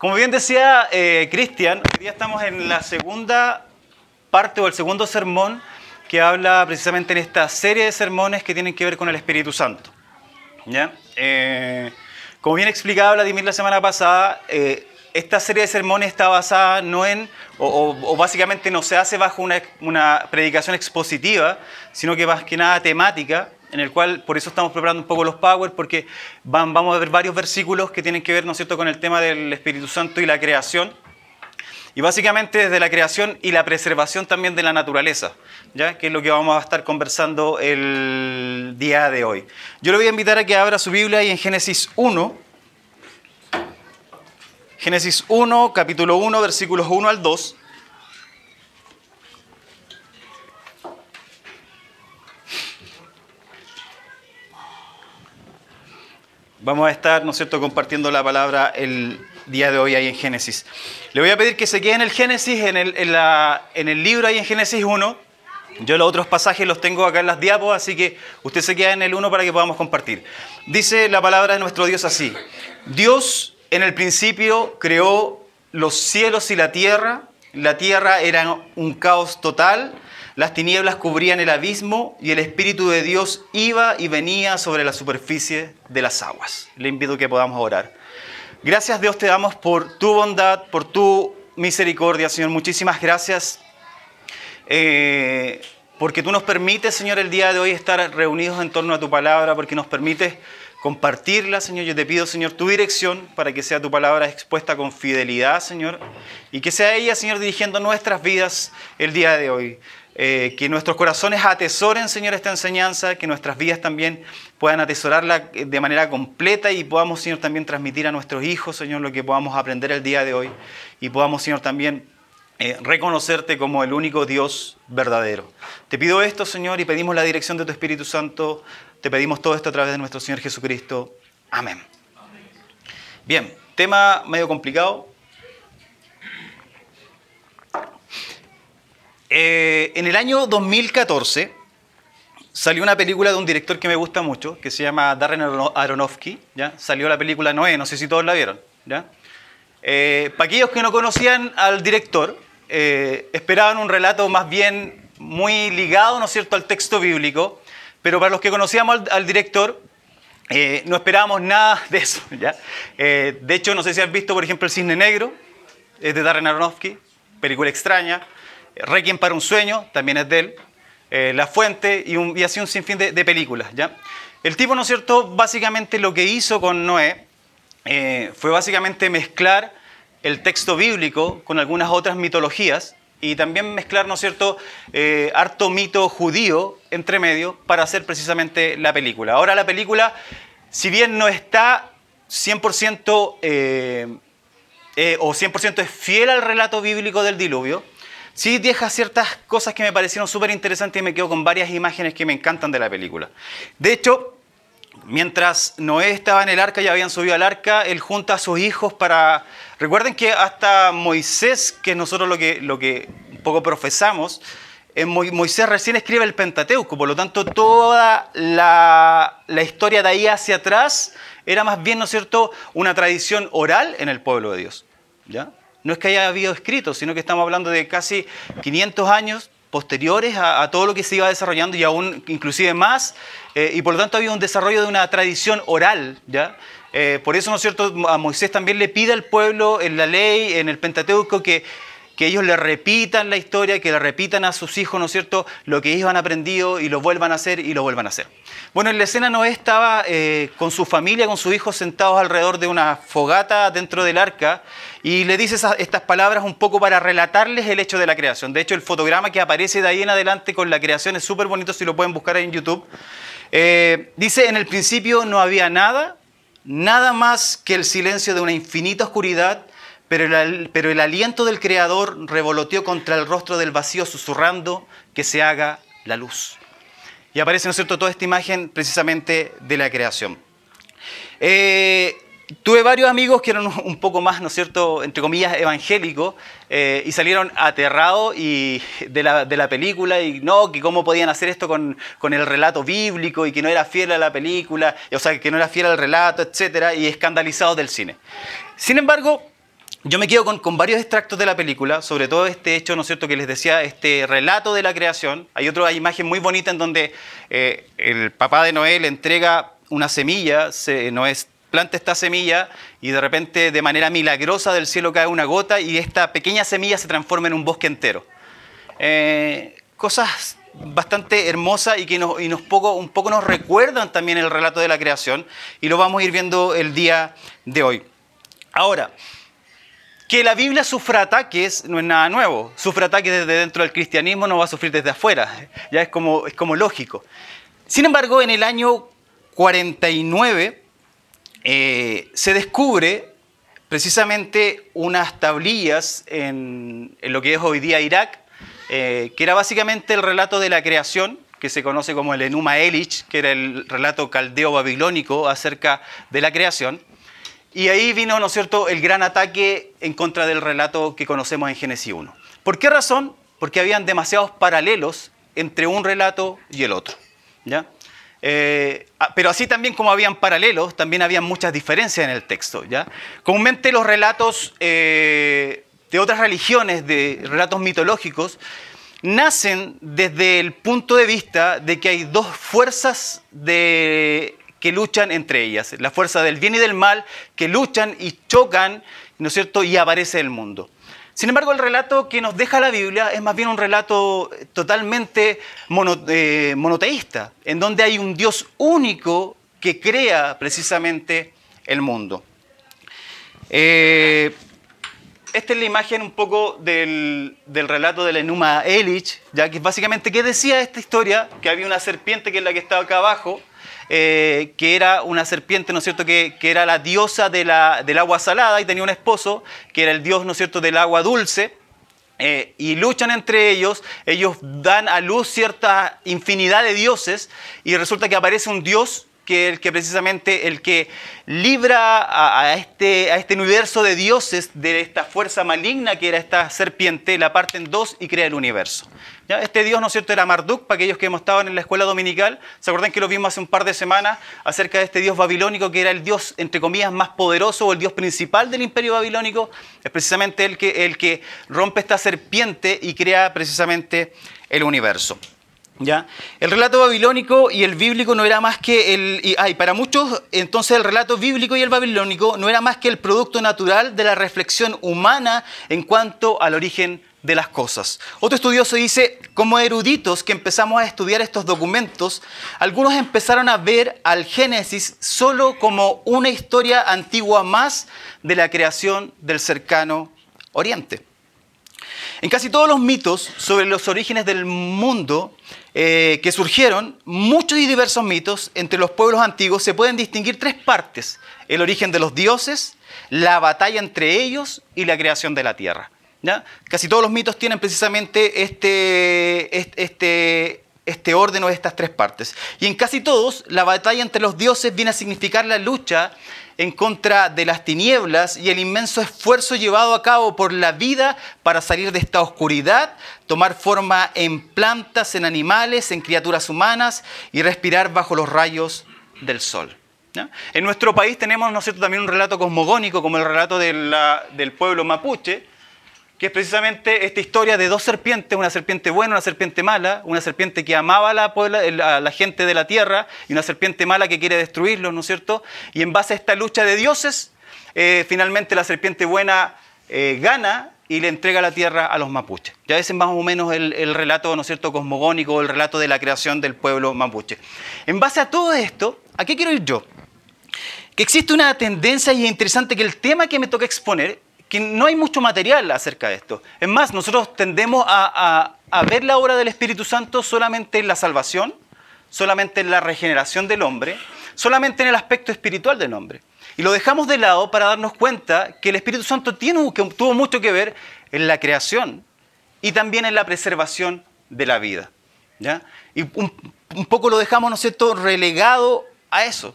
Como bien decía eh, Cristian, hoy día estamos en la segunda parte o el segundo sermón que habla precisamente en esta serie de sermones que tienen que ver con el Espíritu Santo. ¿Ya? Eh, como bien explicaba Vladimir la semana pasada, eh, esta serie de sermones está basada no en, o, básicamente no se hace bajo una, una, predicación expositiva, sino que más que nada temática, en el cual por eso estamos preparando un poco los Power, porque vamos a ver varios versículos que tienen que ver, ¿no es cierto?, con el tema del Espíritu Santo y la creación. Y básicamente desde la creación y la preservación también de la naturaleza, ¿ya? que es lo que vamos a estar conversando el día de hoy. Yo le voy a invitar a que abra su Biblia y en Génesis 1, Génesis 1, capítulo 1, versículos 1 al 2. Vamos a estar, ¿no es cierto?, compartiendo la palabra el día de hoy ahí en Génesis. Le voy a pedir que se quede en el Génesis, en el, en el libro ahí en Génesis 1. Yo los otros pasajes los tengo acá en las diapos, así que usted se queda en el 1 para que podamos compartir. Dice la palabra de nuestro Dios así. Dios en el principio creó los cielos y la tierra. La tierra era un caos total las tinieblas cubrían el abismo y el Espíritu de Dios iba y venía sobre la superficie de las aguas. Le invito que podamos orar. Gracias Dios te damos por tu bondad, por tu misericordia, Señor. Muchísimas gracias. Eh, porque tú nos permites, Señor, el día de hoy estar reunidos en torno a tu palabra, porque nos permites compartirla, Señor. Yo te pido, Señor, tu dirección para que sea tu palabra expuesta con fidelidad, Señor, y que sea ella, Señor, dirigiendo nuestras vidas el día de hoy. Eh, que nuestros corazones atesoren, Señor, esta enseñanza, que nuestras vidas también puedan atesorarla de manera completa y podamos, Señor, también transmitir a nuestros hijos, Señor, lo que podamos aprender el día de hoy y podamos, Señor, también eh, reconocerte como el único Dios verdadero. Te pido esto, Señor, y pedimos la dirección de tu Espíritu Santo. Te pedimos todo esto a través de nuestro Señor Jesucristo. Amén. Bien, tema medio complicado, Eh, en el año 2014 salió una película de un director que me gusta mucho, que se llama Darren Aronofsky. ¿ya? Salió la película Noé, no sé si todos la vieron. ¿ya? Eh, para aquellos que no conocían al director, eh, esperaban un relato más bien muy ligado, ¿no es cierto?, al texto bíblico, pero para los que conocíamos al, director, no esperábamos nada de eso. ¿ya? de hecho, no sé si has visto, por ejemplo, El Cisne Negro, es de Darren Aronofsky, película extraña. Requiem para un sueño, también es de él, eh, La Fuente y, así un sinfín de, películas. ¿ya? El tipo, ¿no es cierto?, básicamente lo que hizo con Noé eh, fue básicamente mezclar el texto bíblico con algunas otras mitologías y también mezclar, ¿no es cierto?, eh, harto mito judío entre medio para hacer precisamente la película. Ahora la película, si bien no está 100% o 100% es fiel al relato bíblico del diluvio, sí deja ciertas cosas que me parecieron súper interesantes y me quedo con varias imágenes que me encantan de la película. De hecho, mientras Noé estaba en el arca y habían subido al arca, él junta a sus hijos para... Recuerden que hasta Moisés, que nosotros lo que, lo que un poco profesamos, en Moisés recién escribe el Pentateuco, por lo tanto toda la, la, historia de ahí hacia atrás era más bien, ¿no es cierto?, una tradición oral en el pueblo de Dios. ¿ya? No es que haya habido escrito, sino que estamos hablando de casi 500 años posteriores a, todo lo que se iba desarrollando y aún inclusive más, eh, y por lo tanto había un desarrollo de una tradición oral, ¿ya? Eh, por eso, ¿no es cierto?, a Moisés también le pide al pueblo en la ley, en el Pentateuco, que que ellos le repitan la historia, que le repitan a sus hijos, ¿no es cierto?, lo que ellos han aprendido y lo vuelvan a hacer y lo vuelvan a hacer. Bueno, en la escena Noé estaba eh, con su familia, con sus hijos sentados alrededor de una fogata dentro del arca y le dice estas palabras un poco para relatarles el hecho de la creación. De hecho, el fotograma que aparece de ahí en adelante con la creación es súper bonito, si lo pueden buscar en YouTube. Eh, dice, en el principio no había nada, nada más que el silencio de una infinita oscuridad pero el, aliento del Creador revoloteó contra el rostro del vacío, susurrando que se haga la luz. Y aparece, ¿no es cierto?, toda esta imagen precisamente de la creación. Eh, tuve varios amigos que eran un poco más, ¿no es cierto?, entre comillas, evangélicos, eh, y salieron aterrados y de, la, película, y no, que cómo podían hacer esto con, con, el relato bíblico, y que no era fiel a la película, o sea, que no era fiel al relato, etcétera, y escandalizados del cine. Sin embargo, yo me quedo con, varios extractos de la película, sobre todo este hecho, ¿no es cierto?, que les decía, este relato de la creación. Hay otra imagen muy bonita en donde eh, el papá de Noé le entrega una semilla, se, Noé planta esta semilla y de repente de manera milagrosa del cielo cae una gota y esta pequeña semilla se transforma en un bosque entero. Eh, cosas bastante hermosas y que nos, un poco nos recuerdan también el relato de la creación y lo vamos a ir viendo el día de hoy. Ahora, que la Biblia sufra ataques no es nada nuevo. Sufre ataques desde dentro del cristianismo, no va a sufrir desde afuera. Ya es como, es como lógico. Sin embargo, en el año 49 eh, se descubre precisamente unas tablillas en, lo que es hoy día Irak, eh, que era básicamente el relato de la creación, que se conoce como el Enuma Elish, que era el relato caldeo babilónico acerca de la creación. Y ahí vino, ¿no es cierto?, el gran ataque en contra del relato que conocemos en Génesis 1. ¿Por qué razón? Porque habían demasiados paralelos entre un relato y el otro. ¿ya? Eh, ah, pero así también como habían paralelos, también habían muchas diferencias en el texto. ¿ya? Comúnmente los relatos eh, de otras religiones, de relatos mitológicos, nacen desde el punto de vista de que hay dos fuerzas de que luchan entre ellas, la fuerza del bien y del mal, que luchan y chocan, ¿no es cierto?, y aparece el mundo. Sin embargo, el relato que nos deja la Biblia es más bien un relato totalmente eh, monoteísta, en donde hay un Dios único que crea precisamente el mundo. Eh, esta es la imagen un poco del, del, relato del Enuma Elish, ya que básicamente, ¿qué decía esta historia? Que había una serpiente que es la que estaba acá abajo, eh, que era una serpiente, ¿no es cierto?, que, era la diosa del agua salada y tenía un esposo que era el dios, ¿no es cierto?, del agua dulce. Eh, y luchan entre ellos, ellos dan a luz cierta infinidad de dioses y resulta que aparece un dios que el que precisamente el que libra a, este, a este universo de dioses de esta fuerza maligna que era esta serpiente, la parte en dos y crea el universo. Este dios, ¿no es cierto?, era Marduk, para aquellos que hemos estado en la escuela dominical. ¿Se acuerdan que lo vimos hace un par de semanas acerca de este dios babilónico que era el dios, entre comillas, más poderoso o el dios principal del imperio babilónico? Es precisamente el que, el que rompe esta serpiente y crea precisamente el universo. El relato babilónico y el bíblico no era más que el... Y, para muchos, entonces el relato bíblico y el babilónico no era más que el producto natural de la reflexión humana en cuanto al origen de las cosas. Otro estudioso dice, como eruditos que empezamos a estudiar estos documentos, algunos empezaron a ver al Génesis solo como una historia antigua más de la creación del cercano Oriente. En casi todos los mitos sobre los orígenes del mundo eh, que surgieron, muchos y diversos mitos entre los pueblos antiguos se pueden distinguir tres partes. El origen de los dioses, la batalla entre ellos y la creación de la tierra. ¿ya? Casi todos los mitos tienen precisamente este, este, este orden o estas tres partes. Y en casi todos, la batalla entre los dioses viene a significar la lucha en contra de las tinieblas y el inmenso esfuerzo llevado a cabo por la vida para salir de esta oscuridad, tomar forma en plantas, en animales, en criaturas humanas y respirar bajo los rayos del sol. En nuestro país tenemos ¿no también un relato cosmogónico como el relato del pueblo mapuche, que es precisamente esta historia de dos serpientes, una serpiente buena, una serpiente mala, una serpiente que amaba a la, la gente de la tierra y una serpiente mala que quiere destruirlos, ¿no es cierto? Y en base a esta lucha de dioses, eh, finalmente la serpiente buena eh, gana y le entrega la tierra a los mapuches. Ya ese es más o menos el, el, relato, ¿no es cierto?, cosmogónico, el relato de la creación del pueblo mapuche. En base a todo esto, ¿a qué quiero ir yo? Que existe una tendencia y es interesante que el tema que me toca exponer que no hay mucho material acerca de esto. Es más, nosotros tendemos a, ver la obra del Espíritu Santo solamente en la salvación, solamente en la regeneración del hombre, solamente en el aspecto espiritual del hombre. Y lo dejamos de lado para darnos cuenta que el Espíritu Santo tiene, tuvo mucho que ver en la creación y también en la preservación de la vida. Y un, poco lo dejamos, ¿no es cierto?, relegado a eso.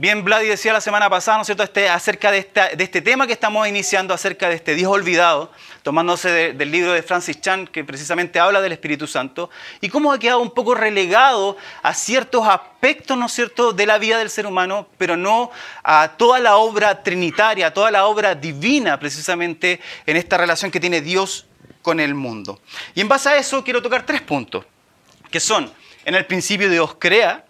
Bien, Vladi decía la semana pasada, ¿no es cierto?, este, acerca de, este tema que estamos iniciando, acerca de este Dios olvidado, tomándose del libro de Francis Chan, que precisamente habla del Espíritu Santo, y cómo ha quedado un poco relegado a ciertos aspectos, ¿no es cierto?, de la vida del ser humano, pero no a toda la obra trinitaria, a toda la obra divina, precisamente en esta relación que tiene Dios con el mundo. Y en base a eso quiero tocar tres puntos, que son, en el principio Dios crea,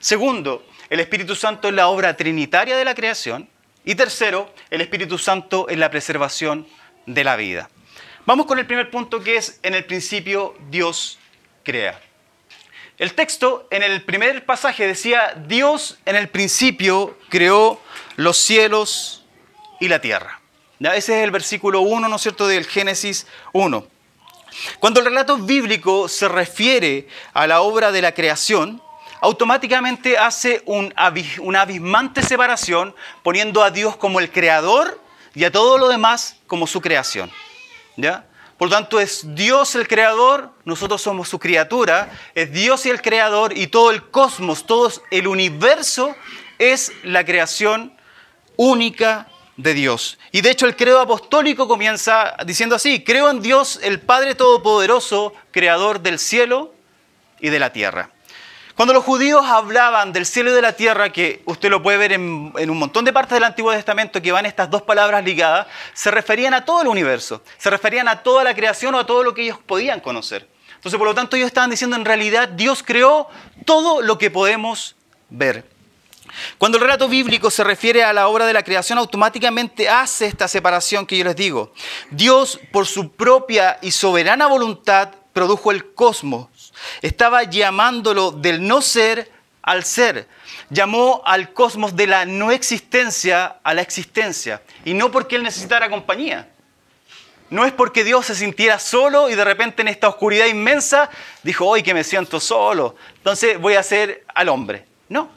segundo, el Espíritu Santo es la obra trinitaria de la creación. Y tercero, el Espíritu Santo es la preservación de la vida. Vamos con el primer punto que es, en el principio Dios crea. El texto en el primer pasaje decía, Dios en el principio creó los cielos y la tierra. Ese es el versículo 1, ¿no es cierto?, del Génesis 1. Cuando el relato bíblico se refiere a la obra de la creación, automáticamente hace una abismante separación poniendo a Dios como el creador y a todo lo demás como su creación. ¿Ya? Por lo tanto, es Dios el creador, nosotros somos su criatura, es Dios y el creador y todo el cosmos, todo el universo es la creación única de Dios. Y de hecho el credo apostólico comienza diciendo así, creo en Dios el Padre Todopoderoso, creador del cielo y de la tierra. Cuando los judíos hablaban del cielo y de la tierra, que usted lo puede ver en, un montón de partes del Antiguo Testamento que van estas dos palabras ligadas, se referían a todo el universo, se referían a toda la creación o a todo lo que ellos podían conocer. Entonces, por lo tanto, ellos estaban diciendo en realidad Dios creó todo lo que podemos ver. Cuando el relato bíblico se refiere a la obra de la creación, automáticamente hace esta separación que yo les digo. Dios, por su propia y soberana voluntad, produjo el cosmos estaba llamándolo del no ser al ser. Llamó al cosmos de la no existencia a la existencia. Y no porque él necesitara compañía. No es porque Dios se sintiera solo y de repente en esta oscuridad inmensa dijo, hoy que me siento solo, entonces voy a ser al hombre. No.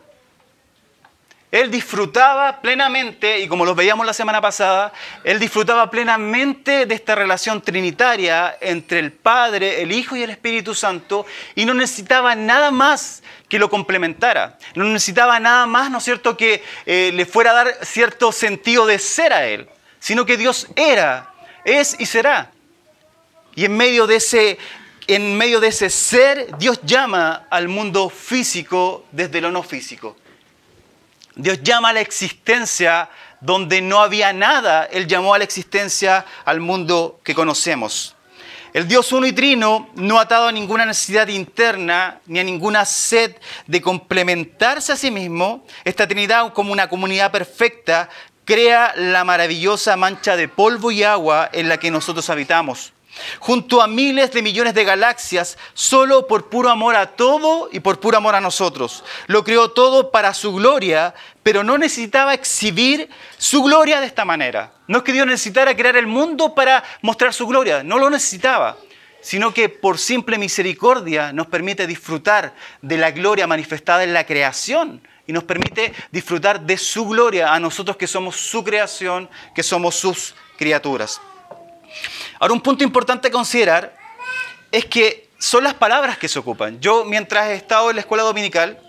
Él disfrutaba plenamente, y como los veíamos la semana pasada, él disfrutaba plenamente de esta relación trinitaria entre el Padre, el Hijo y el Espíritu Santo, y no necesitaba nada más que lo complementara. No necesitaba nada más, ¿no es cierto?, que eh, le fuera a dar cierto sentido de ser a él, sino que Dios era, es y será. Y en medio de ese en medio de ese ser, Dios llama al mundo físico desde lo no físico. Dios llama a la existencia donde no había nada, Él llamó a la existencia al mundo que conocemos. El Dios uno y trino, no atado a ninguna necesidad interna ni a ninguna sed de complementarse a sí mismo, esta Trinidad como una comunidad perfecta crea la maravillosa mancha de polvo y agua en la que nosotros habitamos junto a miles de millones de galaxias, solo por puro amor a todo y por puro amor a nosotros. Lo creó todo para su gloria, pero no necesitaba exhibir su gloria de esta manera. No es que Dios necesitara crear el mundo para mostrar su gloria, no lo necesitaba, sino que por simple misericordia nos permite disfrutar de la gloria manifestada en la creación y nos permite disfrutar de su gloria a nosotros que somos su creación, que somos sus criaturas. Ahora, un punto importante a considerar es que son las palabras que se ocupan. Yo, mientras he estado en la escuela dominical,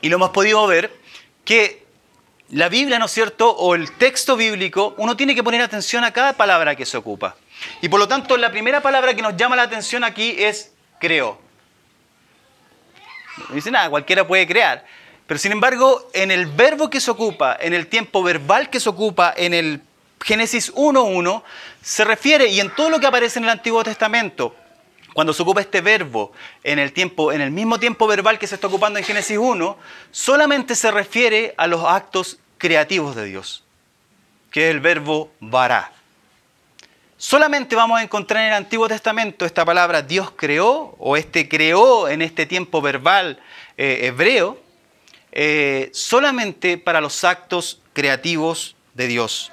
y lo hemos podido ver, que la Biblia, ¿no es cierto?, o el texto bíblico, uno tiene que poner atención a cada palabra que se ocupa. Y por lo tanto, la primera palabra que nos llama la atención aquí es creo. No dice nada, cualquiera puede crear. Pero sin embargo, en el verbo que se ocupa, en el tiempo verbal que se ocupa, en el Génesis 1.1, se refiere, y en todo lo que aparece en el Antiguo Testamento, cuando se ocupa este verbo en el, tiempo, en el mismo tiempo verbal que se está ocupando en Génesis 1, solamente se refiere a los actos creativos de Dios, que es el verbo vará. Solamente vamos a encontrar en el Antiguo Testamento esta palabra Dios creó, o este creó en este tiempo verbal eh, hebreo, eh, solamente para los actos creativos de Dios.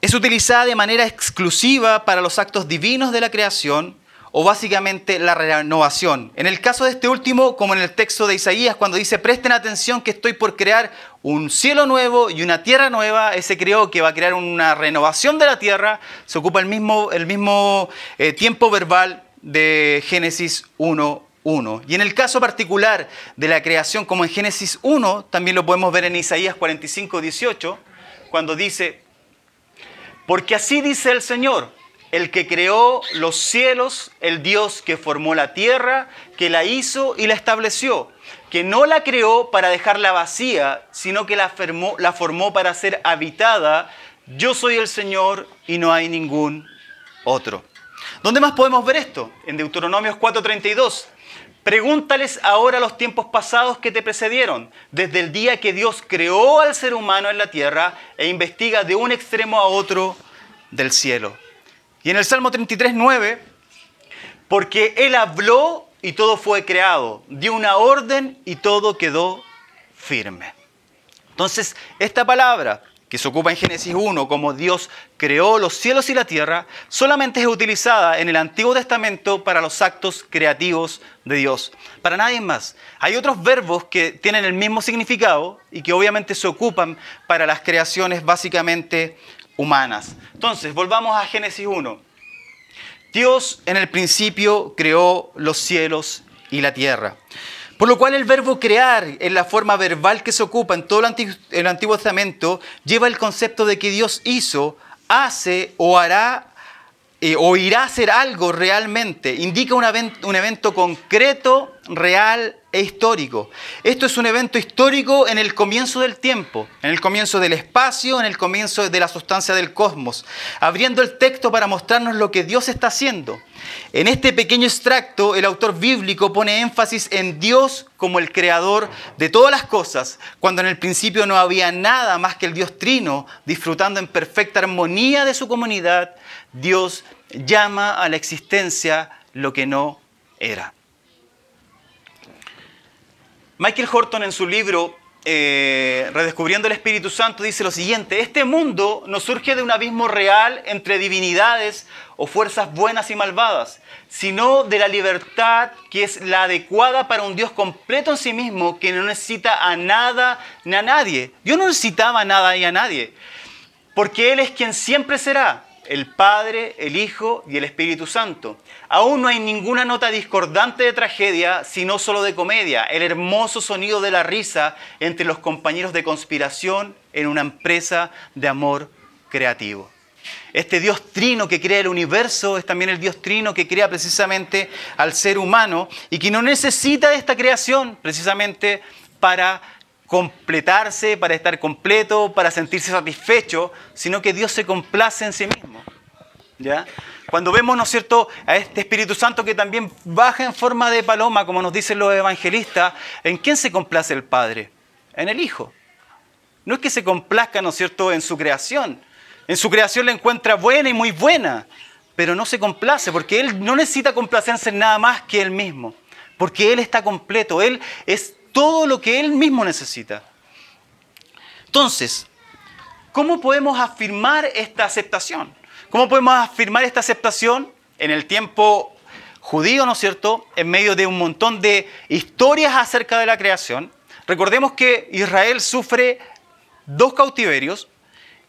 Es utilizada de manera exclusiva para los actos divinos de la creación o básicamente la renovación. En el caso de este último, como en el texto de Isaías, cuando dice, presten atención que estoy por crear un cielo nuevo y una tierra nueva, ese creó que va a crear una renovación de la tierra, se ocupa el mismo, el mismo eh, tiempo verbal de Génesis 1.1. Y en el caso particular de la creación, como en Génesis 1, también lo podemos ver en Isaías 45.18, cuando dice, porque así dice el Señor, el que creó los cielos, el Dios que formó la tierra, que la hizo y la estableció, que no la creó para dejarla vacía, sino que la formó, para ser habitada. Yo soy el Señor y no hay ningún otro. ¿Dónde más podemos ver esto? En Deuteronomios 4:32. Pregúntales ahora los tiempos pasados que te precedieron, desde el día que Dios creó al ser humano en la tierra e investiga de un extremo a otro del cielo. Y en el Salmo 33.9, porque Él habló y todo fue creado, dio una orden y todo quedó firme. Entonces, esta palabra que se ocupa en Génesis 1 como Dios creó los cielos y la tierra, solamente es utilizada en el Antiguo Testamento para los actos creativos de Dios, para nadie más. Hay otros verbos que tienen el mismo significado y que obviamente se ocupan para las creaciones básicamente humanas. Entonces, volvamos a Génesis 1. Dios en el principio creó los cielos y la tierra. Por lo cual el verbo crear, en la forma verbal que se ocupa en todo el Antiguo, Testamento, lleva el concepto de que Dios hizo, hace o hará eh, o irá a hacer algo realmente. Indica un un evento concreto, real e histórico. Esto es un evento histórico en el comienzo del tiempo, en el comienzo del espacio, en el comienzo de la sustancia del cosmos, abriendo el texto para mostrarnos lo que Dios está haciendo. En este pequeño extracto, el autor bíblico pone énfasis en Dios como el creador de todas las cosas, cuando en el principio no había nada más que el Dios trino, disfrutando en perfecta armonía de su comunidad, Dios llama a la existencia lo que no era. Michael Horton en su libro eh, Redescubriendo el Espíritu Santo dice lo siguiente, este mundo no surge de un abismo real entre divinidades o fuerzas buenas y malvadas, sino de la libertad que es la adecuada para un Dios completo en sí mismo que no necesita a nada ni a nadie. Yo no necesitaba nada y a nadie, porque Él es quien siempre será el Padre, el Hijo y el Espíritu Santo. Aún no hay ninguna nota discordante de tragedia, sino solo de comedia, el hermoso sonido de la risa entre los compañeros de conspiración en una empresa de amor creativo. Este Dios trino que crea el universo es también el Dios trino que crea precisamente al ser humano y que no necesita de esta creación precisamente para completarse, para estar completo, para sentirse satisfecho, sino que Dios se complace en sí mismo. ¿Ya? Cuando vemos, ¿no es cierto?, a este Espíritu Santo que también baja en forma de paloma, como nos dicen los evangelistas, ¿en quién se complace el Padre? En el Hijo. No es que se complazca, ¿no es cierto?, en su creación. En su creación la encuentra buena y muy buena, pero no se complace porque Él no necesita complacerse en nada más que Él mismo, porque Él está completo, Él es todo lo que Él mismo necesita. Entonces, ¿cómo podemos afirmar esta aceptación? ¿Cómo podemos afirmar esta aceptación en el tiempo judío, ¿no es cierto?, en medio de un montón de historias acerca de la creación. Recordemos que Israel sufre dos cautiverios,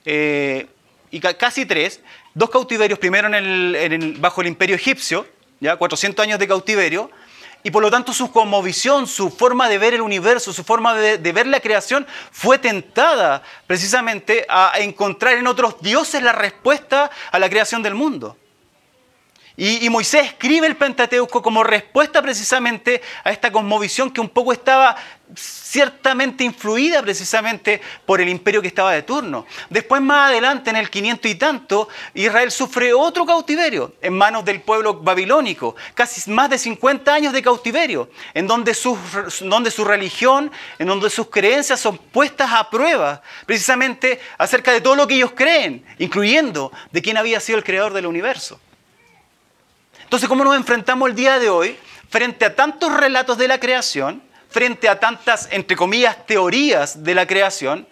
eh, y casi tres, dos cautiverios, primero bajo el imperio egipcio, ya 400 años de cautiverio, y por lo tanto su cosmovisión, su forma de ver el universo, su forma de, ver la creación fue tentada precisamente a encontrar en otros dioses la respuesta a la creación del mundo. Y, Moisés escribe el Pentateuco como respuesta precisamente a esta cosmovisión que un poco estaba ciertamente influida precisamente por el imperio que estaba de turno. Después, más adelante, en el 500 y tanto, Israel sufre otro cautiverio en manos del pueblo babilónico, casi más de 50 años de cautiverio, en donde su, donde su religión, en donde sus creencias son puestas a prueba, precisamente acerca de todo lo que ellos creen, incluyendo de quién había sido el creador del universo. Entonces, ¿cómo nos enfrentamos el día de hoy frente a tantos relatos de la creación, frente a tantas, entre comillas, teorías de la creación,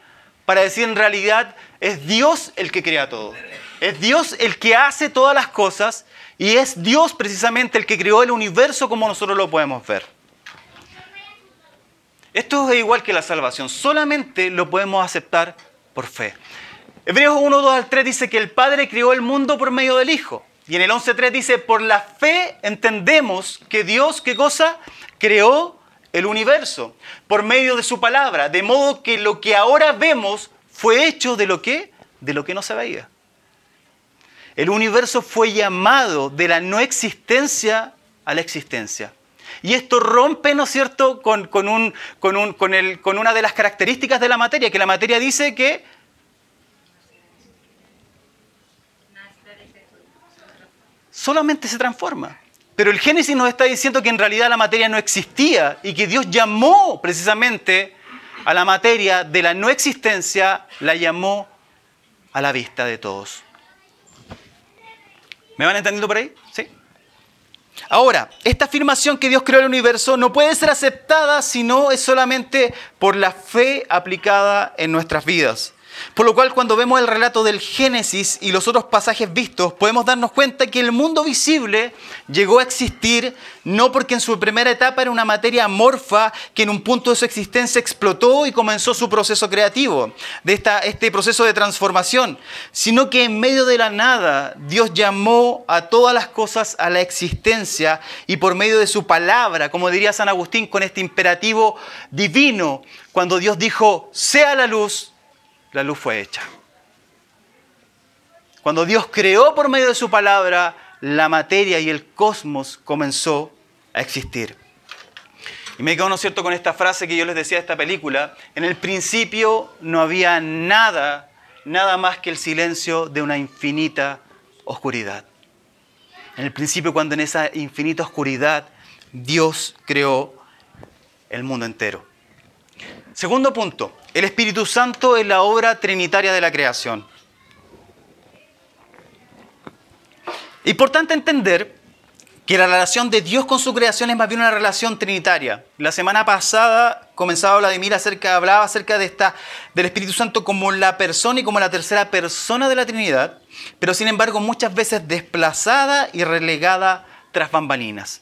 para decir en realidad es Dios el que crea todo? Es Dios el que hace todas las cosas y es Dios precisamente el que creó el universo como nosotros lo podemos ver. Esto es igual que la salvación, solamente lo podemos aceptar por fe. Hebreos 1, 2 al 3 dice que el Padre creó el mundo por medio del Hijo. Y en el 11.3 dice, por la fe entendemos que Dios, ¿qué cosa? Creó el universo por medio de su palabra, de modo que lo que ahora vemos fue hecho de lo que, de lo que no se veía. El universo fue llamado de la no existencia a la existencia. Y esto rompe, ¿no es cierto?, con, un, con, con una de las características de la materia, que la materia dice que solamente se transforma. Pero el Génesis nos está diciendo que en realidad la materia no existía y que Dios llamó precisamente a la materia de la no existencia, la llamó a la vista de todos. ¿Me van entendiendo por ahí? ¿Sí? Ahora, esta afirmación que Dios creó el universo no puede ser aceptada si no es solamente por la fe aplicada en nuestras vidas. Por lo cual cuando vemos el relato del Génesis y los otros pasajes vistos, podemos darnos cuenta que el mundo visible llegó a existir no porque en su primera etapa era una materia amorfa que en un punto de su existencia explotó y comenzó su proceso creativo, de este proceso de transformación, sino que en medio de la nada Dios llamó a todas las cosas a la existencia y por medio de su palabra, como diría San Agustín, con este imperativo divino, cuando Dios dijo, sea la luz, la luz fue hecha. Cuando Dios creó por medio de su palabra, la materia y el cosmos comenzó a existir. Y me quedo, ¿no cierto?, con esta frase que yo les decía de esta película. En el principio no había nada, nada más que el silencio de una infinita oscuridad. En el principio, cuando en esa infinita oscuridad Dios creó el mundo entero. Segundo punto, el Espíritu Santo es la obra trinitaria de la creación. Importante entender que la relación de Dios con su creación es más bien una relación trinitaria. La semana pasada comenzaba Vladimir acerca, hablaba acerca de esta, del Espíritu Santo como la persona y como la tercera persona de la Trinidad, pero sin embargo muchas veces desplazada y relegada tras bambalinas.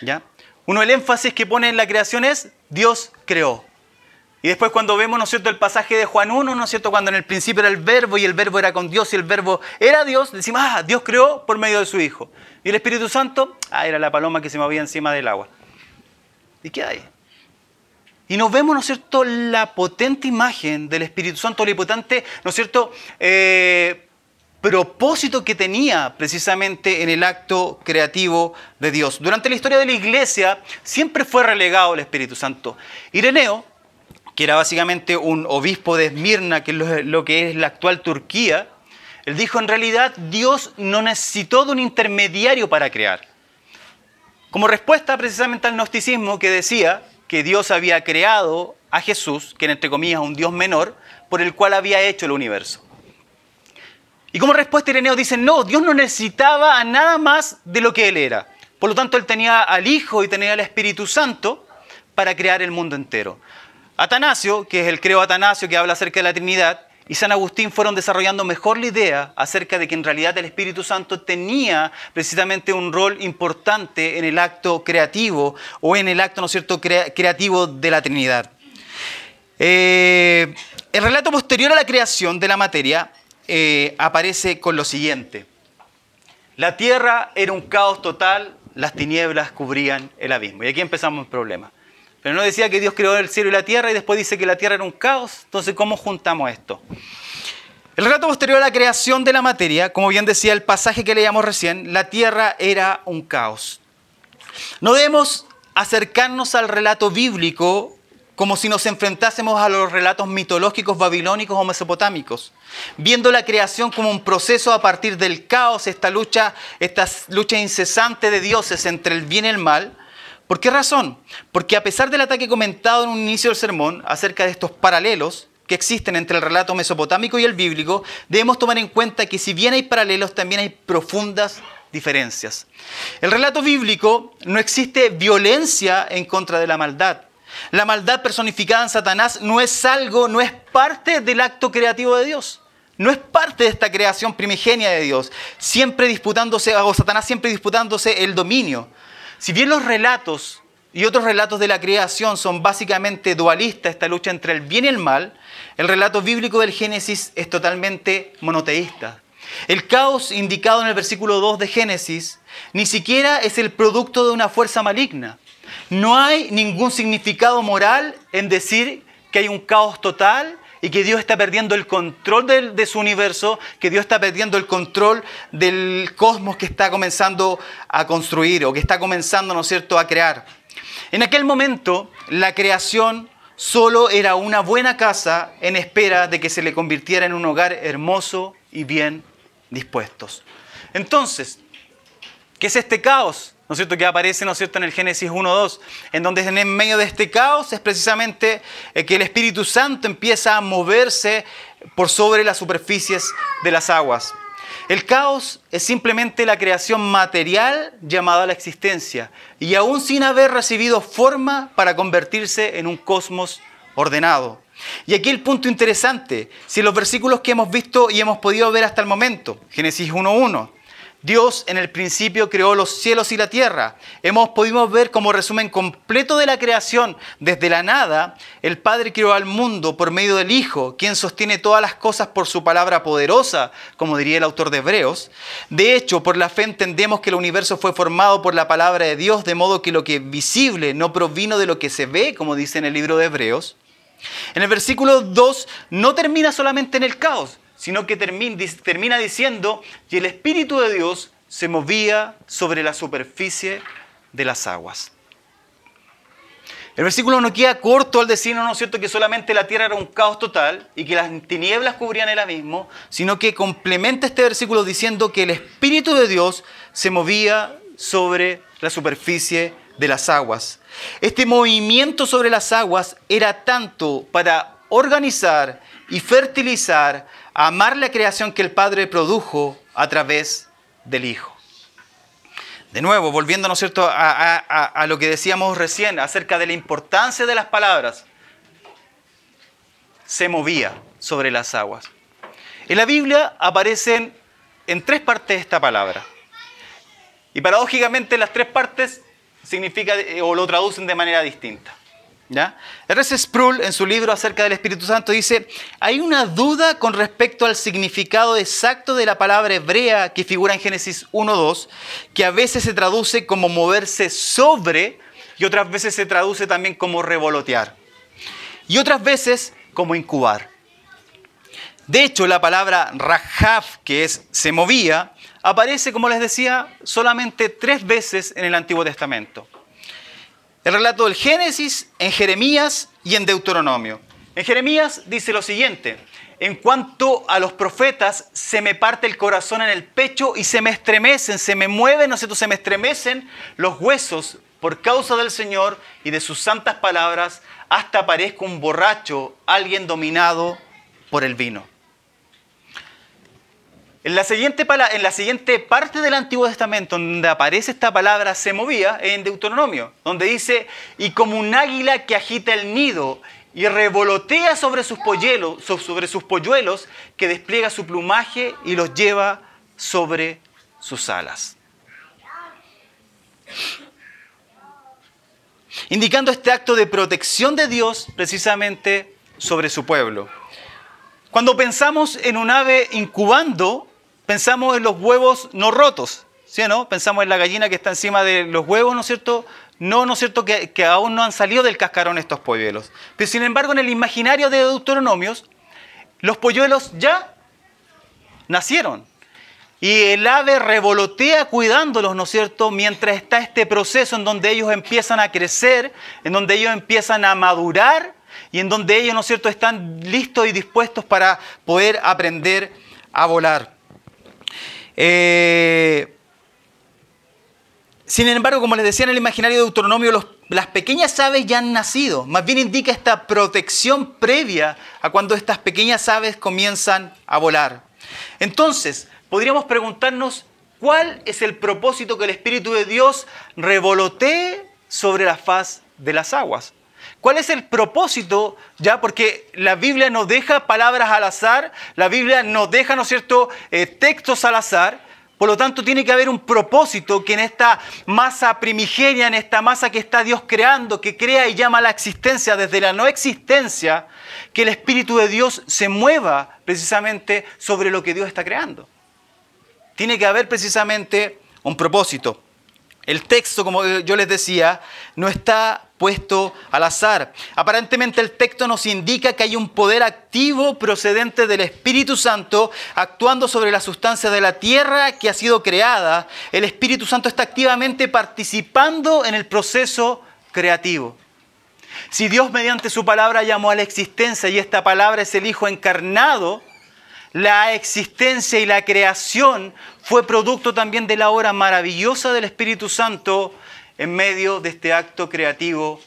¿Ya? Uno del énfasis que pone en la creación es Dios creó. Y después cuando vemos, ¿no es cierto?, el pasaje de Juan 1, ¿no es cierto?, cuando en el principio era el verbo y el verbo era con Dios y el verbo era Dios, decimos, ah, Dios creó por medio de su Hijo. Y el Espíritu Santo, ah, era la paloma que se movía encima del agua. ¿Y qué hay? Y nos vemos, ¿no es cierto?, la potente imagen del Espíritu Santo, la potente, ¿no es cierto?, eh, propósito que tenía precisamente en el acto creativo de Dios. Durante la historia de la iglesia siempre fue relegado el Espíritu Santo. Ireneo, que era básicamente un obispo de Esmirna, que es lo que es la actual Turquía, él dijo, en realidad Dios no necesitó de un intermediario para crear. Como respuesta precisamente al gnosticismo que decía que Dios había creado a Jesús, que entre comillas un Dios menor, por el cual había hecho el universo. Y como respuesta Ireneo dice, no, Dios no necesitaba a nada más de lo que Él era. Por lo tanto, Él tenía al Hijo y tenía al Espíritu Santo para crear el mundo entero. Atanasio, que es el creo Atanasio que habla acerca de la Trinidad, y San Agustín fueron desarrollando mejor la idea acerca de que en realidad el Espíritu Santo tenía precisamente un rol importante en el acto creativo o en el acto, ¿no es cierto?, creativo de la Trinidad. Eh, el relato posterior a la creación de la materia eh, aparece con lo siguiente. La tierra era un caos total, las tinieblas cubrían el abismo. Y aquí empezamos el problema. Pero no decía que Dios creó el cielo y la tierra y después dice que la tierra era un caos. Entonces, ¿cómo juntamos esto? El relato posterior a la creación de la materia, como bien decía el pasaje que leíamos recién, la tierra era un caos. No debemos acercarnos al relato bíblico como si nos enfrentásemos a los relatos mitológicos babilónicos o mesopotámicos, viendo la creación como un proceso a partir del caos, esta lucha, esta lucha incesante de dioses entre el bien y el mal, ¿Por qué razón? Porque a pesar del ataque comentado en un inicio del sermón acerca de estos paralelos que existen entre el relato mesopotámico y el bíblico, debemos tomar en cuenta que si bien hay paralelos, también hay profundas diferencias. El relato bíblico no existe violencia en contra de la maldad. La maldad personificada en Satanás no es algo, no es parte del acto creativo de Dios. No es parte de esta creación primigenia de Dios, siempre disputándose, o Satanás siempre disputándose el dominio. Si bien los relatos y otros relatos de la creación son básicamente dualistas, esta lucha entre el bien y el mal, el relato bíblico del Génesis es totalmente monoteísta. El caos indicado en el versículo 2 de Génesis ni siquiera es el producto de una fuerza maligna. No hay ningún significado moral en decir que hay un caos total y que Dios está perdiendo el control de, su universo, que Dios está perdiendo el control del cosmos que está comenzando a construir o que está comenzando, ¿no es cierto?, a crear. En aquel momento, la creación solo era una buena casa en espera de que se le convirtiera en un hogar hermoso y bien dispuestos. Entonces, ¿qué es este caos? ¿No es cierto? Que aparece, ¿no es cierto?, en el Génesis 1.2, en donde en medio de este caos es precisamente eh, que el Espíritu Santo empieza a moverse por sobre las superficies de las aguas. El caos es simplemente la creación material llamada a la existencia, y aún sin haber recibido forma para convertirse en un cosmos ordenado. Y aquí el punto interesante, si los versículos que hemos visto y hemos podido ver hasta el momento, Génesis 1.1, Dios en el principio creó los cielos y la tierra. Hemos podido ver como resumen completo de la creación, desde la nada, el Padre creó al mundo por medio del Hijo, quien sostiene todas las cosas por su palabra poderosa, como diría el autor de Hebreos. De hecho, por la fe entendemos que el universo fue formado por la palabra de Dios, de modo que lo que es visible no provino de lo que se ve, como dice en el libro de Hebreos. En el versículo 2 no termina solamente en el caos, sino que termina diciendo, y el Espíritu de Dios se movía sobre la superficie de las aguas. El versículo no queda corto al decir, no, es cierto, que solamente la tierra era un caos total y que las tinieblas cubrían el abismo, sino que complementa este versículo diciendo que el Espíritu de Dios se movía sobre la superficie de las aguas. Este movimiento sobre las aguas era tanto para organizar y fertilizar amar la creación que el Padre produjo a través del Hijo. De nuevo, volviendo cierto? A, lo que decíamos recién acerca de la importancia de las palabras, se movía sobre las aguas. En la Biblia aparecen en tres partes esta palabra. Y paradójicamente las tres partes significa o lo traducen de manera distinta. ¿Ya? R.C. Sproul, en su libro acerca del Espíritu Santo, dice, hay una duda con respecto al significado exacto de la palabra hebrea que figura en Génesis 1.2, que a veces se traduce como moverse sobre y otras veces se traduce también como revolotear. Y otras veces como incubar. De hecho, la palabra rajaf, que es se movía, aparece, como les decía, solamente tres veces en el Antiguo Testamento el relato del Génesis, en Jeremías y en Deuteronomio. En Jeremías dice lo siguiente, en cuanto a los profetas, se me parte el corazón en el pecho y se me estremecen, se me mueven, ¿no es cierto? Se me estremecen los huesos por causa del Señor y de sus santas palabras, hasta parezco un borracho, alguien dominado por el vino. En la, siguiente, en la siguiente parte del Antiguo Testamento, donde aparece esta palabra se movía, en Deuteronomio, donde dice, y como un águila que agita el nido y revolotea sobre sus, polluelos, sobre sus polluelos, que despliega su plumaje y los lleva sobre sus alas. Indicando este acto de protección de Dios precisamente sobre su pueblo. Cuando pensamos en un ave incubando, pensamos en los huevos no rotos, ¿sí o no? Pensamos en la gallina que está encima de los huevos, ¿no es cierto? No, ¿no es cierto? Que, aún no han salido del cascarón estos polluelos. Pero sin embargo, en el imaginario de Deuteronomios, los polluelos ya nacieron. Y el ave revolotea cuidándolos, ¿no es cierto? Mientras está este proceso en donde ellos empiezan a crecer, en donde ellos empiezan a madurar y en donde ellos, ¿no es cierto?, están listos y dispuestos para poder aprender a volar. Eh, sin embargo, como les decía en el imaginario de Deuteronomio, las pequeñas aves ya han nacido. Más bien indica esta protección previa a cuando estas pequeñas aves comienzan a volar. Entonces, podríamos preguntarnos cuál es el propósito que el Espíritu de Dios revolotee sobre la faz de las aguas. ¿Cuál es el propósito? Ya, porque la Biblia nos deja palabras al azar, la Biblia nos deja, ¿no es cierto?, eh, textos al azar. Por lo tanto, tiene que haber un propósito que en esta masa primigenia, en esta masa que está Dios creando, que crea y llama a la existencia desde la no existencia, que el Espíritu de Dios se mueva precisamente sobre lo que Dios está creando. tiene que haber precisamente un propósito. El texto, como yo les decía, no está puesto al azar. Aparentemente el texto nos indica que hay un poder activo procedente del Espíritu Santo actuando sobre la sustancia de la tierra que ha sido creada. El Espíritu Santo está activamente participando en el proceso creativo. Si Dios mediante su palabra llamó a la existencia y esta palabra es el Hijo encarnado, la existencia y la creación fue producto también de la obra maravillosa del Espíritu Santo en medio de este acto creativo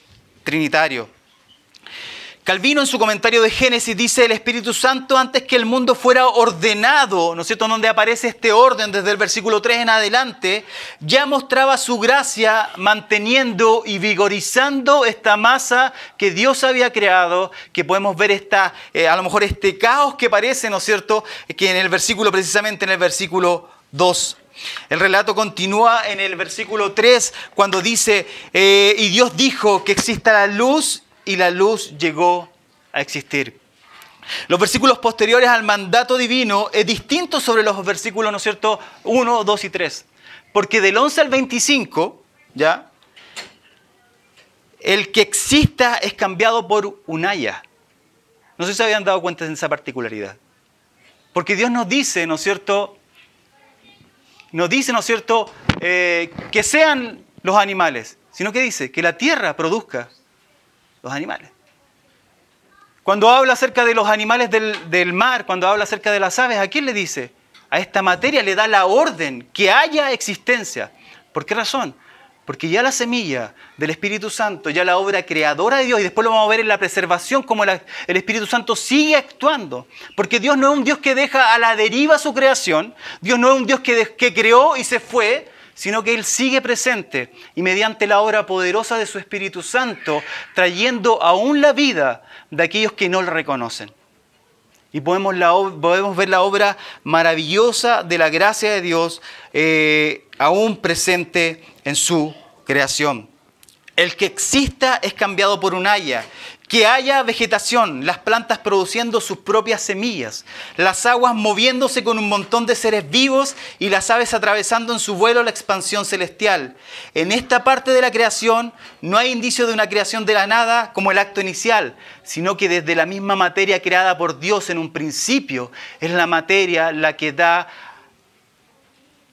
trinitario. Calvino en su comentario de Génesis dice el Espíritu Santo antes que el mundo fuera ordenado, ¿no es cierto? Donde aparece este orden desde el versículo 3 en adelante, ya mostraba su gracia manteniendo y vigorizando esta masa que Dios había creado, que podemos ver esta, eh, a lo mejor este caos que parece, ¿no es cierto? Que en el versículo, precisamente en el versículo 2 el relato continúa en el versículo 3 cuando dice, eh, y Dios dijo que exista la luz y la luz llegó a existir. Los versículos posteriores al mandato divino es distinto sobre los versículos, ¿no es cierto?, 1, 2 y 3. Porque del 11 al 25, ¿ya? El que exista es cambiado por un haya. No sé si se habían dado cuenta de esa particularidad. Porque Dios nos dice, ¿no es cierto?, nos dice, ¿no es cierto?, eh, que sean los animales, sino que dice que la tierra produzca los animales. Cuando habla acerca de los animales del, mar, cuando habla acerca de las aves, ¿a quién le dice? A esta materia le da la orden que haya existencia. ¿Por qué razón? Porque ya la semilla del Espíritu Santo, ya la obra creadora de Dios, y después lo vamos a ver en la preservación, como el Espíritu Santo sigue actuando. Porque Dios no es un Dios que deja a la deriva su creación, Dios no es un Dios que, que creó y se fue, sino que Él sigue presente y mediante la obra poderosa de su Espíritu Santo, trayendo aún la vida de aquellos que no le reconocen. Y podemos, ver la obra maravillosa de la gracia de Dios eh, aún presente en su creación. El que exista es cambiado por un haya que haya vegetación, las plantas produciendo sus propias semillas, las aguas moviéndose con un montón de seres vivos y las aves atravesando en su vuelo la expansión celestial. En esta parte de la creación no hay indicio de una creación de la nada como el acto inicial, sino que desde la misma materia creada por Dios en un principio es la materia la que da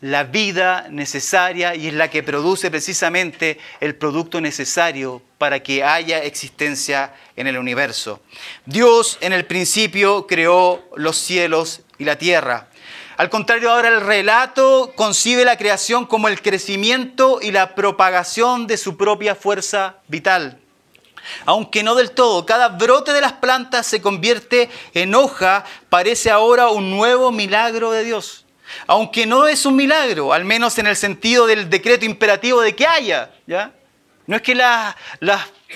la vida necesaria y es la que produce precisamente el producto necesario para que haya existencia en el universo. Dios en el principio creó los cielos y la tierra. Al contrario, ahora el relato concibe la creación como el crecimiento y la propagación de su propia fuerza vital. Aunque no del todo, cada brote de las plantas se convierte en hoja, parece ahora un nuevo milagro de Dios aunque no es un milagro, al menos en el sentido del decreto imperativo de que haya, ¿ya? No es que las,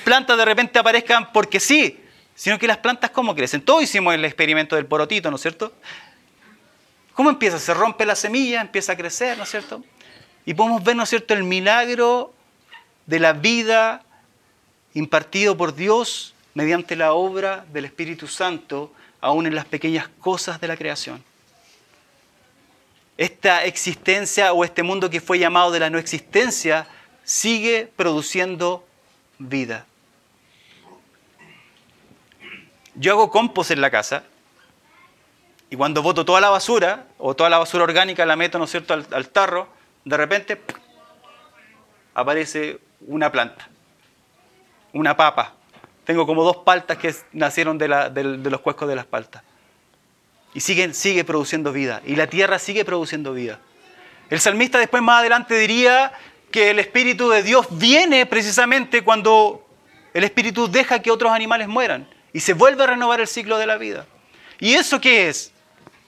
plantas de repente aparezcan porque sí, sino que las plantas cómo crecen. Todos hicimos el experimento del porotito, ¿no es cierto? ¿Cómo empieza? Se rompe la semilla, empieza a crecer, ¿no es cierto? Y podemos ver, ¿no es cierto?, el milagro de la vida impartido por Dios mediante la obra del Espíritu Santo, aún en las pequeñas cosas de la creación esta existencia o este mundo que fue llamado de la no existencia sigue produciendo vida. Yo hago compost en la casa y cuando boto toda la basura o toda la basura orgánica la meto, ¿no es cierto?, al, tarro, de repente aparece una planta, una papa. Tengo como dos paltas que nacieron de, de los cuescos de las paltas. Y sigue, sigue produciendo vida. Y la tierra sigue produciendo vida. El salmista después más adelante diría que el Espíritu de Dios viene precisamente cuando el Espíritu deja que otros animales mueran y se vuelve a renovar el ciclo de la vida. ¿Y eso qué es?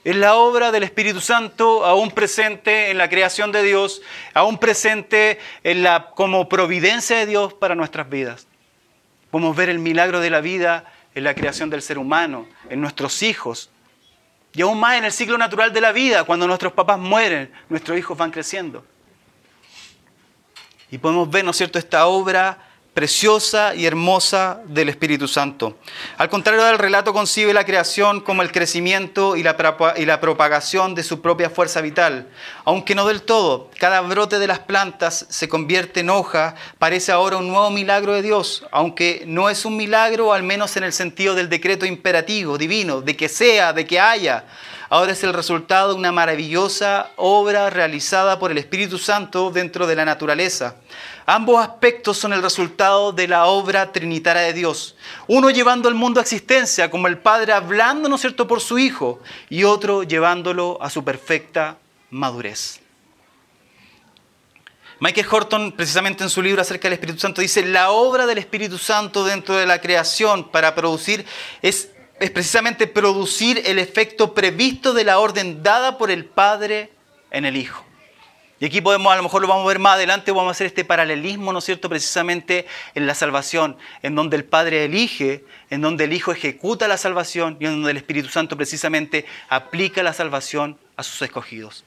Es la obra del Espíritu Santo aún presente en la creación de Dios, aún presente en la, como providencia de Dios para nuestras vidas. Podemos ver el milagro de la vida en la creación del ser humano, en nuestros hijos, y aún más en el ciclo natural de la vida, cuando nuestros papás mueren, nuestros hijos van creciendo. Y podemos ver, ¿no es cierto?, esta obra preciosa y hermosa del Espíritu Santo. Al contrario del relato, concibe la creación como el crecimiento y la, y la, propagación de su propia fuerza vital. Aunque no del todo, cada brote de las plantas se convierte en hoja, parece ahora un nuevo milagro de Dios, aunque no es un milagro, al menos en el sentido del decreto imperativo, divino, de que sea, de que haya. Ahora es el resultado de una maravillosa obra realizada por el Espíritu Santo dentro de la naturaleza. Ambos aspectos son el resultado de la obra trinitaria de Dios. Uno llevando al mundo a existencia, como el Padre hablando, ¿no es cierto?, por su Hijo, y otro llevándolo a su perfecta madurez. Michael Horton, precisamente en su libro acerca del Espíritu Santo, dice, la obra del Espíritu Santo dentro de la creación para producir es, es precisamente producir el efecto previsto de la orden dada por el Padre en el Hijo. Y aquí podemos, a lo mejor lo vamos a ver más adelante, vamos a hacer este paralelismo, ¿no es cierto?, precisamente en la salvación, en donde el Padre elige, en donde el Hijo ejecuta la salvación y en donde el Espíritu Santo precisamente aplica la salvación a sus escogidos.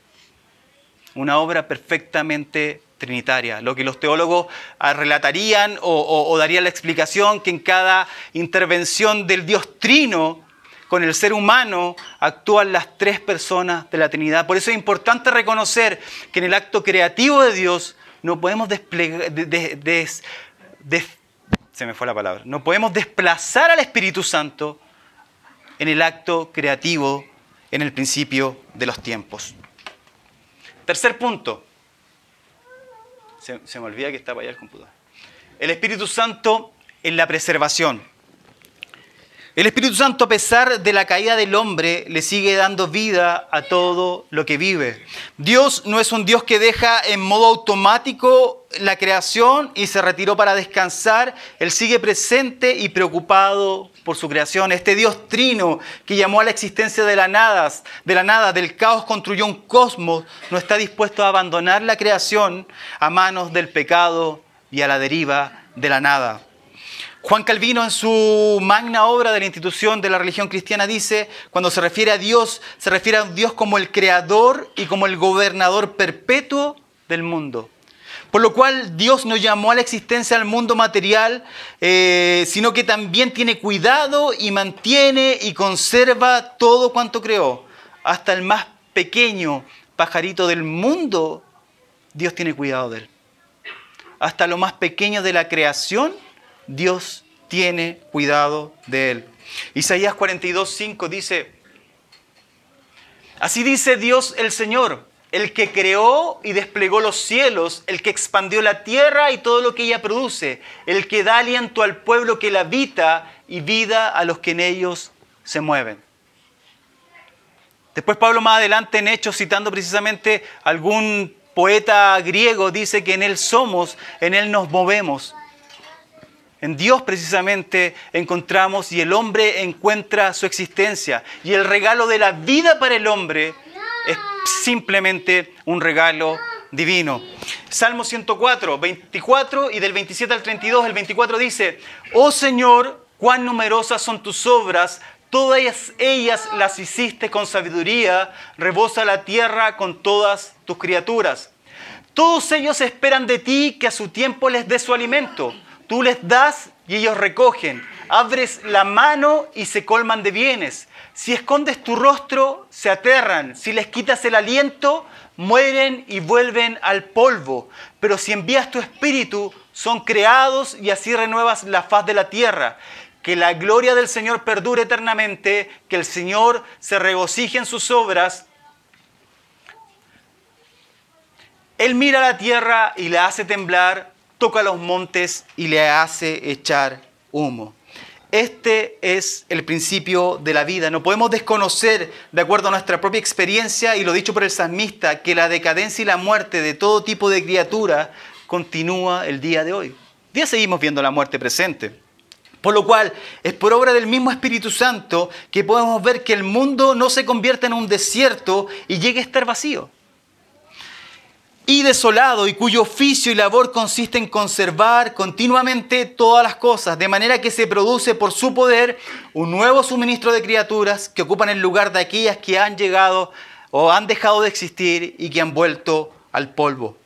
Una obra perfectamente trinitaria, lo que los teólogos relatarían o, o darían la explicación que en cada intervención del Dios trino con el ser humano actúan las tres personas de la Trinidad. Por eso es importante reconocer que en el acto creativo de Dios no podemos desplegar, se me fue la palabra, no podemos desplazar al Espíritu Santo en el acto creativo en el principio de los tiempos. Tercer punto. Se, me olvida que estaba allá el computador. El Espíritu Santo en la preservación. El Espíritu Santo, a pesar de la caída del hombre, le sigue dando vida a todo lo que vive. Dios no es un Dios que deja en modo automático la creación y se retiró para descansar. Él sigue presente y preocupado por su creación. Este Dios trino que llamó a la existencia de la nada, de la nada, del caos construyó un cosmos, no está dispuesto a abandonar la creación a manos del pecado y a la deriva de la nada. Juan Calvino en su magna obra de la institución de la religión cristiana dice, cuando se refiere a Dios, se refiere a Dios como el creador y como el gobernador perpetuo del mundo. Por lo cual Dios no llamó a la existencia al mundo material, eh, sino que también tiene cuidado y mantiene y conserva todo cuanto creó. Hasta el más pequeño pajarito del mundo, Dios tiene cuidado de él. Hasta lo más pequeño de la creación, Dios tiene cuidado de él. Isaías 42, 5 dice, así dice Dios el Señor, el que creó y desplegó los cielos, el que expandió la tierra y todo lo que ella produce, el que da aliento al pueblo que la habita y vida a los que en ellos se mueven. Después Pablo más adelante en Hechos, citando precisamente algún poeta griego, dice que en Él somos, en Él nos movemos. En Dios precisamente encontramos y el hombre encuentra su existencia. Y el regalo de la vida para el hombre es simplemente un regalo divino. Salmo 104, 24 y del 27 al 32, el 24 dice, Oh Señor, cuán numerosas son tus obras, todas ellas las hiciste con sabiduría, rebosa la tierra con todas tus criaturas. Todos ellos esperan de ti que a su tiempo les dé su alimento. Tú les das y ellos recogen. Abres la mano y se colman de bienes. Si escondes tu rostro, se aterran. Si les quitas el aliento, mueren y vuelven al polvo. Pero si envías tu espíritu, son creados y así renuevas la faz de la tierra. Que la gloria del Señor perdure eternamente, que el Señor se regocije en sus obras. Él mira la tierra y la hace temblar, toca los montes y le hace echar humo. Este es el principio de la vida. No podemos desconocer, de acuerdo a nuestra propia experiencia, y lo dicho por el salmista, que la decadencia y la muerte de todo tipo de criatura continúa el día de hoy. Día seguimos viendo la muerte presente. Por lo cual, es por obra del mismo Espíritu Santo que podemos ver que el mundo no se convierte en un desierto y llegue a estar vacío y desolado y cuyo oficio y labor consiste en conservar continuamente todas las cosas, de manera que se produce por su poder un nuevo suministro de criaturas que ocupan el lugar de aquellas que han llegado o han dejado de existir y que han vuelto al polvo.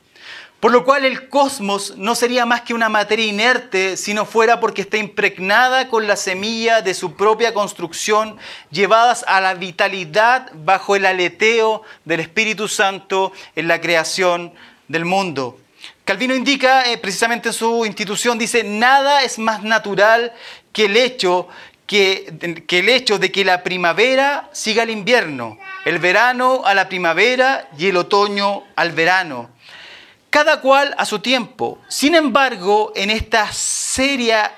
Por lo cual el cosmos no sería más que una materia inerte si no fuera porque está impregnada con la semilla de su propia construcción, llevadas a la vitalidad bajo el aleteo del Espíritu Santo en la creación del mundo. Calvino indica eh, precisamente en su institución, dice, nada es más natural que el hecho que, que, el hecho de que la primavera siga al invierno, el verano a la primavera y el otoño al verano cada cual a su tiempo. Sin embargo, en esta serie,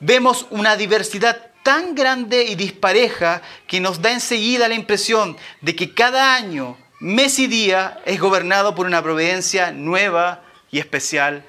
vemos una diversidad tan grande y dispareja que nos da enseguida la impresión de que cada año, mes y día es gobernado por una providencia nueva y especial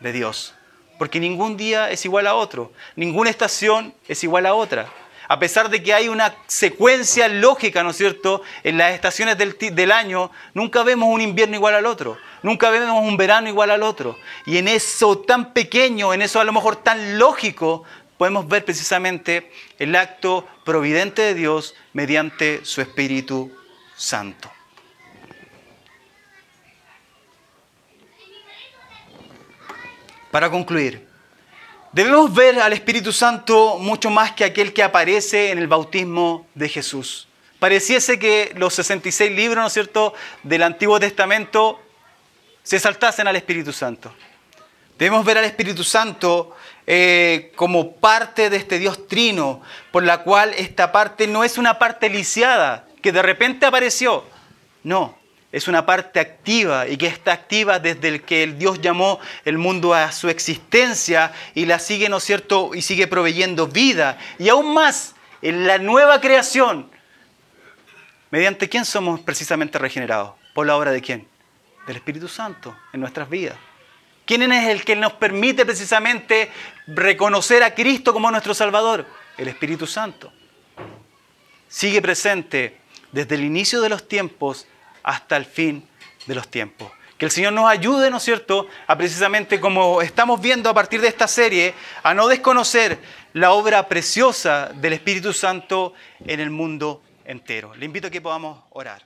de Dios. Porque ningún día es igual a otro, ninguna estación es igual a otra a pesar de que hay una secuencia lógica, ¿no es cierto?, en las estaciones del, año, nunca vemos un invierno igual al otro, nunca vemos un verano igual al otro. Y en eso tan pequeño, en eso a lo mejor tan lógico, podemos ver precisamente el acto providente de Dios mediante su Espíritu Santo. Para concluir, Debemos ver al Espíritu Santo mucho más que aquel que aparece en el bautismo de Jesús. Pareciese que los 66 libros, ¿no es cierto?, del Antiguo Testamento se saltasen al Espíritu Santo. Debemos ver al Espíritu Santo eh, como parte de este Dios trino, por la cual esta parte no es una parte lisiada, que de repente apareció. No, es una parte activa y que está activa desde el que el Dios llamó el mundo a su existencia y la sigue, ¿no es cierto?, y sigue proveyendo vida. Y aún más, en la nueva creación, ¿mediante quién somos precisamente regenerados? ¿Por la obra de quién? Del Espíritu Santo en nuestras vidas. ¿Quién es el que nos permite precisamente reconocer a Cristo como nuestro Salvador? El Espíritu Santo. Sigue presente desde el inicio de los tiempos hasta el fin de los tiempos. Que el Señor nos ayude, ¿no es cierto?, a precisamente como estamos viendo a partir de esta serie, a no desconocer la obra preciosa del Espíritu Santo en el mundo entero. Le invito a que podamos orar.